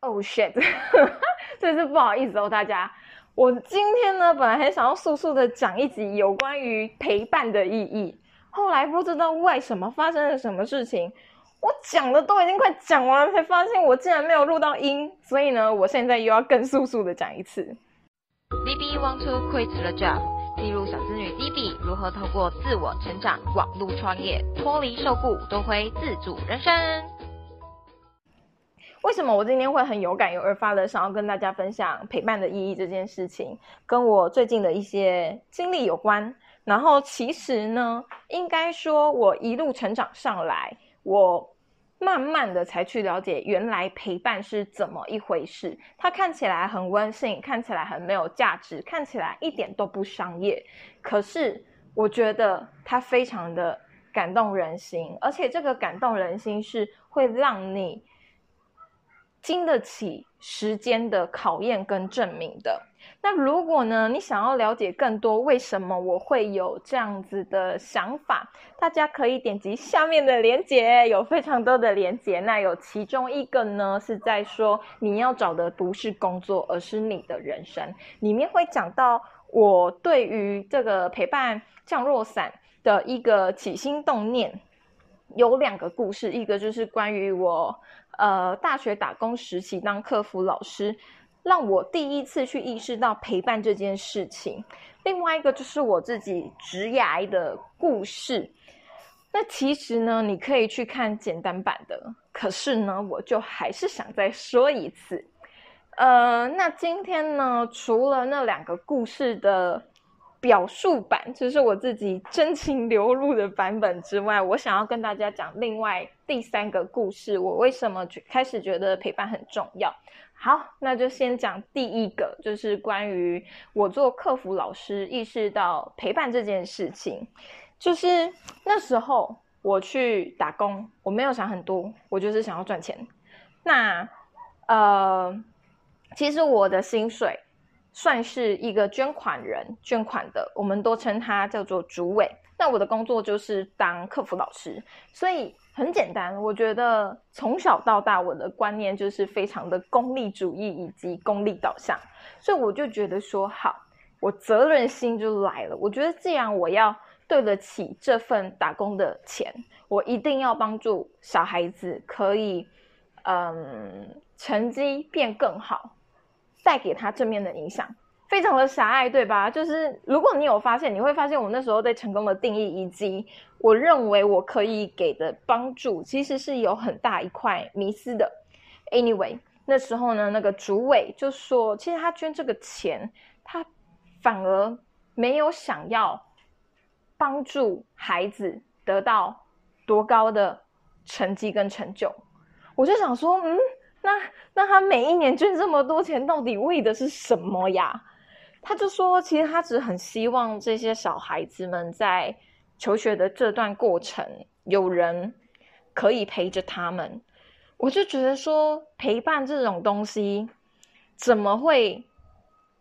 Oh shit！真是不好意思哦，大家。我今天呢，本来很想要速速的讲一集有关于陪伴的意义，后来不知道为什么发生了什么事情，我讲的都已经快讲完，才发现我竟然没有录到音，所以呢，我现在又要更速速的讲一次。D B want to quit the job，记录小资女 D B 如何透过自我成长、网络创业，脱离受雇，夺回自主人生。为什么我今天会很有感而发的想要跟大家分享陪伴的意义这件事情，跟我最近的一些经历有关。然后其实呢，应该说我一路成长上来，我慢慢的才去了解原来陪伴是怎么一回事。它看起来很温馨，看起来很没有价值，看起来一点都不商业。可是我觉得它非常的感动人心，而且这个感动人心是会让你。经得起时间的考验跟证明的。那如果呢，你想要了解更多为什么我会有这样子的想法，大家可以点击下面的链接，有非常多的链接。那有其中一个呢，是在说你要找的不是工作，而是你的人生。里面会讲到我对于这个陪伴降落伞的一个起心动念，有两个故事，一个就是关于我。呃，大学打工实习当客服老师，让我第一次去意识到陪伴这件事情。另外一个就是我自己职涯的故事。那其实呢，你可以去看简单版的，可是呢，我就还是想再说一次。呃，那今天呢，除了那两个故事的。表述版就是我自己真情流露的版本之外，我想要跟大家讲另外第三个故事。我为什么开始觉得陪伴很重要？好，那就先讲第一个，就是关于我做客服老师意识到陪伴这件事情。就是那时候我去打工，我没有想很多，我就是想要赚钱。那呃，其实我的薪水。算是一个捐款人捐款的，我们都称他叫做主委。那我的工作就是当客服老师，所以很简单。我觉得从小到大，我的观念就是非常的功利主义以及功利导向，所以我就觉得说，好，我责任心就来了。我觉得既然我要对得起这份打工的钱，我一定要帮助小孩子可以，嗯，成绩变更好。带给他正面的影响，非常的狭隘，对吧？就是如果你有发现，你会发现我那时候对成功的定义，以及我认为我可以给的帮助，其实是有很大一块迷失的。Anyway，那时候呢，那个主委就说，其实他捐这个钱，他反而没有想要帮助孩子得到多高的成绩跟成就。我就想说，嗯。那那他每一年捐这么多钱，到底为的是什么呀？他就说，其实他只很希望这些小孩子们在求学的这段过程，有人可以陪着他们。我就觉得说，陪伴这种东西，怎么会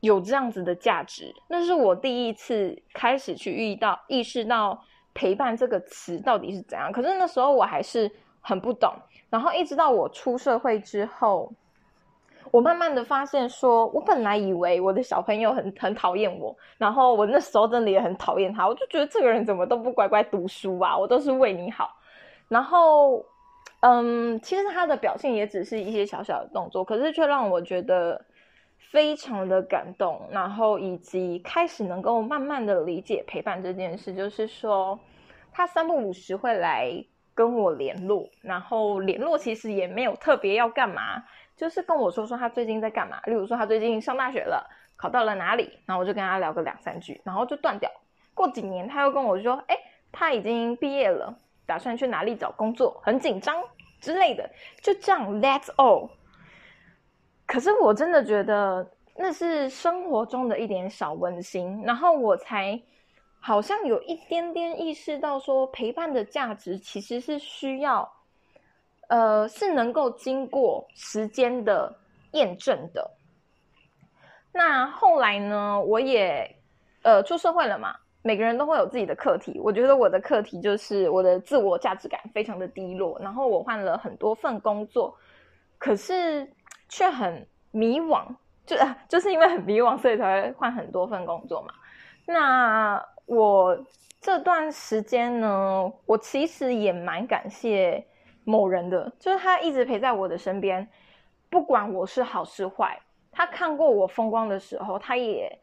有这样子的价值？那是我第一次开始去遇到、意识到陪伴这个词到底是怎样。可是那时候我还是很不懂。然后一直到我出社会之后，我慢慢的发现，说我本来以为我的小朋友很很讨厌我，然后我那时候真的也很讨厌他，我就觉得这个人怎么都不乖乖读书啊，我都是为你好。然后，嗯，其实他的表现也只是一些小小的动作，可是却让我觉得非常的感动，然后以及开始能够慢慢的理解陪伴这件事，就是说他三不五时会来。跟我联络，然后联络其实也没有特别要干嘛，就是跟我说说他最近在干嘛。例如说他最近上大学了，考到了哪里，然后我就跟他聊个两三句，然后就断掉。过几年他又跟我说，哎，他已经毕业了，打算去哪里找工作，很紧张之类的。就这样，That's all。可是我真的觉得那是生活中的一点小温馨，然后我才。好像有一点点意识到，说陪伴的价值其实是需要，呃，是能够经过时间的验证的。那后来呢，我也呃出社会了嘛，每个人都会有自己的课题。我觉得我的课题就是我的自我价值感非常的低落，然后我换了很多份工作，可是却很迷惘，就 就是因为很迷惘，所以才会换很多份工作嘛。那我这段时间呢，我其实也蛮感谢某人的，就是他一直陪在我的身边，不管我是好是坏，他看过我风光的时候，他也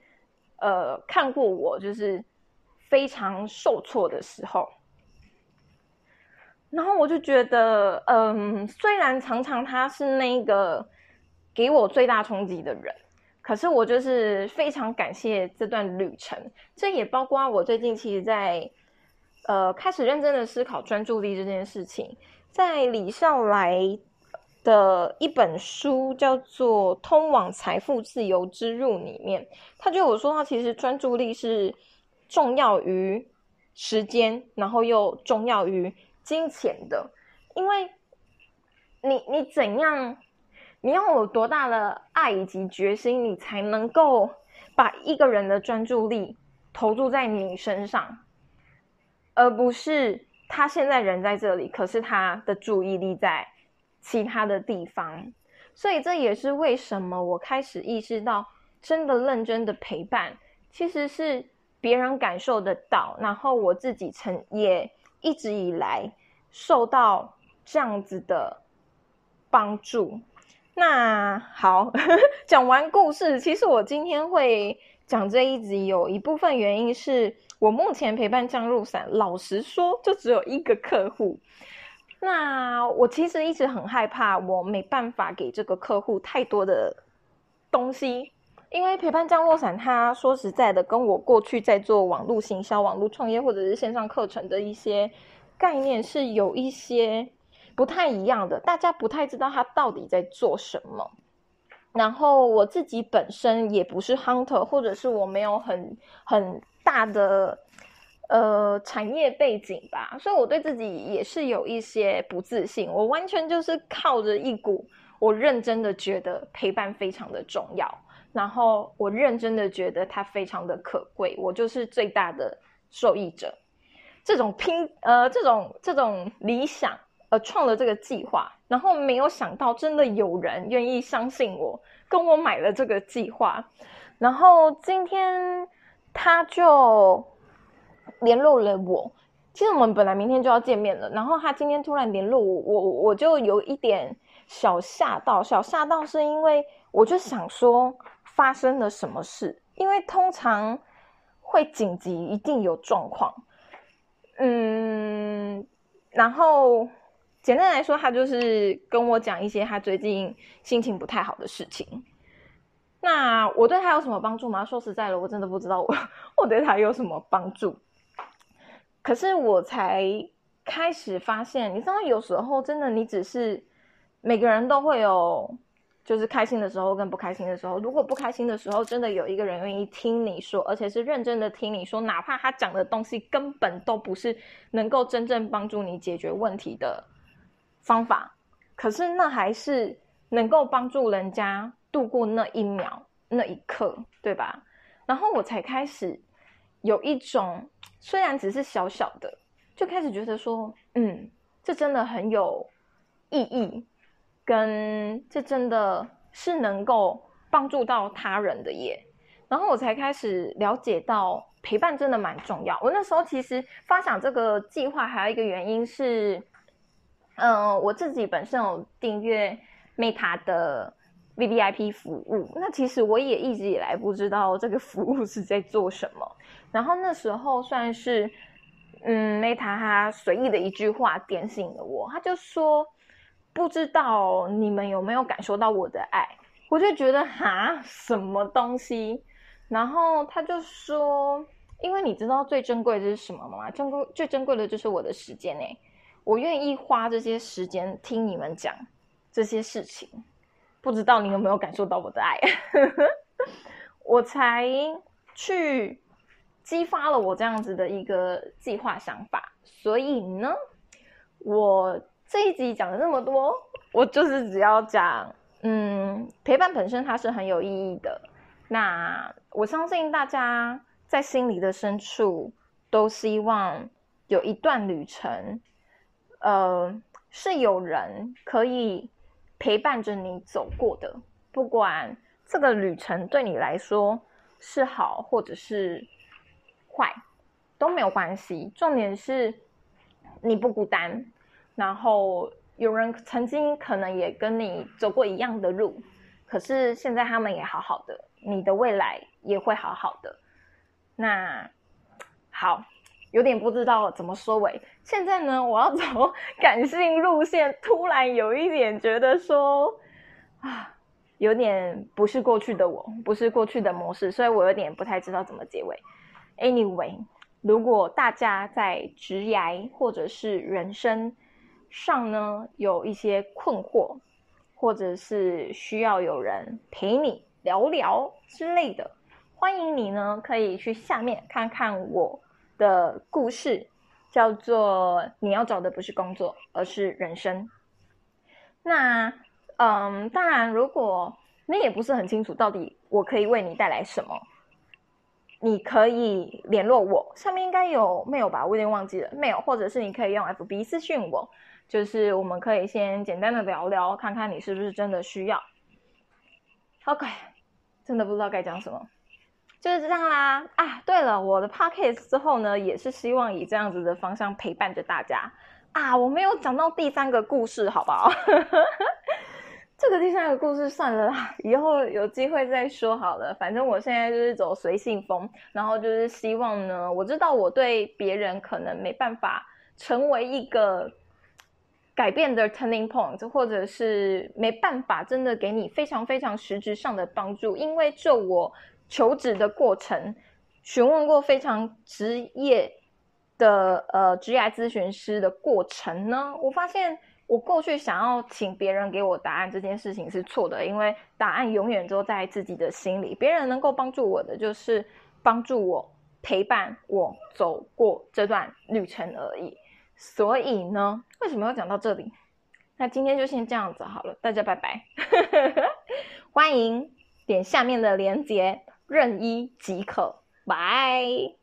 呃看过我就是非常受挫的时候。然后我就觉得，嗯，虽然常常他是那个给我最大冲击的人，可是我就是非常感谢这段旅程。这也包括我最近其实，在呃开始认真的思考专注力这件事情。在李少来的一本书叫做《通往财富自由之路》里面，他就有说，他其实专注力是重要于时间，然后又重要于。金钱的，因为你你怎样，你要有多大的爱以及决心，你才能够把一个人的专注力投注在你身上，而不是他现在人在这里，可是他的注意力在其他的地方。所以这也是为什么我开始意识到，真的认真的陪伴，其实是别人感受得到，然后我自己曾也。一直以来受到这样子的帮助。那好，讲完故事，其实我今天会讲这一集，有一部分原因是我目前陪伴降入伞，老实说，就只有一个客户。那我其实一直很害怕，我没办法给这个客户太多的东西。因为陪伴降落伞，他说实在的，跟我过去在做网络行销、网络创业或者是线上课程的一些概念是有一些不太一样的，大家不太知道他到底在做什么。然后我自己本身也不是 hunter，或者是我没有很很大的呃产业背景吧，所以我对自己也是有一些不自信。我完全就是靠着一股我认真的觉得陪伴非常的重要。然后我认真的觉得它非常的可贵，我就是最大的受益者。这种拼呃，这种这种理想呃创了这个计划，然后没有想到真的有人愿意相信我，跟我买了这个计划。然后今天他就联络了我，其实我们本来明天就要见面了，然后他今天突然联络我，我我就有一点小吓到，小吓到是因为我就想说。发生了什么事？因为通常会紧急，一定有状况。嗯，然后简单来说，他就是跟我讲一些他最近心情不太好的事情。那我对他有什么帮助吗？说实在的，我真的不知道我我对他有什么帮助。可是我才开始发现，你知道，有时候真的，你只是每个人都会有。就是开心的时候跟不开心的时候，如果不开心的时候，真的有一个人愿意听你说，而且是认真的听你说，哪怕他讲的东西根本都不是能够真正帮助你解决问题的方法，可是那还是能够帮助人家度过那一秒那一刻，对吧？然后我才开始有一种，虽然只是小小的，就开始觉得说，嗯，这真的很有意义。跟这真的是能够帮助到他人的耶，然后我才开始了解到陪伴真的蛮重要。我那时候其实发想这个计划还有一个原因是，嗯，我自己本身有订阅 Meta 的 V V I P 服务，那其实我也一直以来不知道这个服务是在做什么。然后那时候算是，嗯，Meta 他随意的一句话点醒了我，他就说。不知道你们有没有感受到我的爱？我就觉得哈，什么东西？然后他就说：“因为你知道最珍贵的是什么吗？珍贵最珍贵的就是我的时间诶，我愿意花这些时间听你们讲这些事情。不知道你有没有感受到我的爱？我才去激发了我这样子的一个计划想法。所以呢，我。”这一集讲了那么多，我就是只要讲，嗯，陪伴本身它是很有意义的。那我相信大家在心里的深处都希望有一段旅程，呃，是有人可以陪伴着你走过的，不管这个旅程对你来说是好或者是坏，都没有关系。重点是你不孤单，然后有人曾经可能也跟你走过一样的路，可是现在他们也好好的，你的未来也会好好的。那好。有点不知道怎么收尾。现在呢，我要走 感性路线，突然有一点觉得说，啊，有点不是过去的我，不是过去的模式，所以我有点不太知道怎么结尾。Anyway，如果大家在职涯或者是人生上呢有一些困惑，或者是需要有人陪你聊聊之类的，欢迎你呢可以去下面看看我。的故事叫做“你要找的不是工作，而是人生”。那，嗯，当然，如果你也不是很清楚到底我可以为你带来什么，你可以联络我，上面应该有没有吧？我有点忘记了，没有，或者是你可以用 FB 私讯我，就是我们可以先简单的聊聊，看看你是不是真的需要。OK，真的不知道该讲什么。就是这样啦啊！对了，我的 podcast 之后呢，也是希望以这样子的方向陪伴着大家啊。我没有讲到第三个故事，好不好？这个第三个故事算了啦，以后有机会再说好了。反正我现在就是走随性风，然后就是希望呢，我知道我对别人可能没办法成为一个改变的 turning point，或者是没办法真的给你非常非常实质上的帮助，因为就我。求职的过程，询问过非常职业的呃职业咨询师的过程呢，我发现我过去想要请别人给我答案这件事情是错的，因为答案永远都在自己的心里，别人能够帮助我的就是帮助我陪伴我走过这段旅程而已。所以呢，为什么要讲到这里？那今天就先这样子好了，大家拜拜，欢迎点下面的链接。任意即可，拜。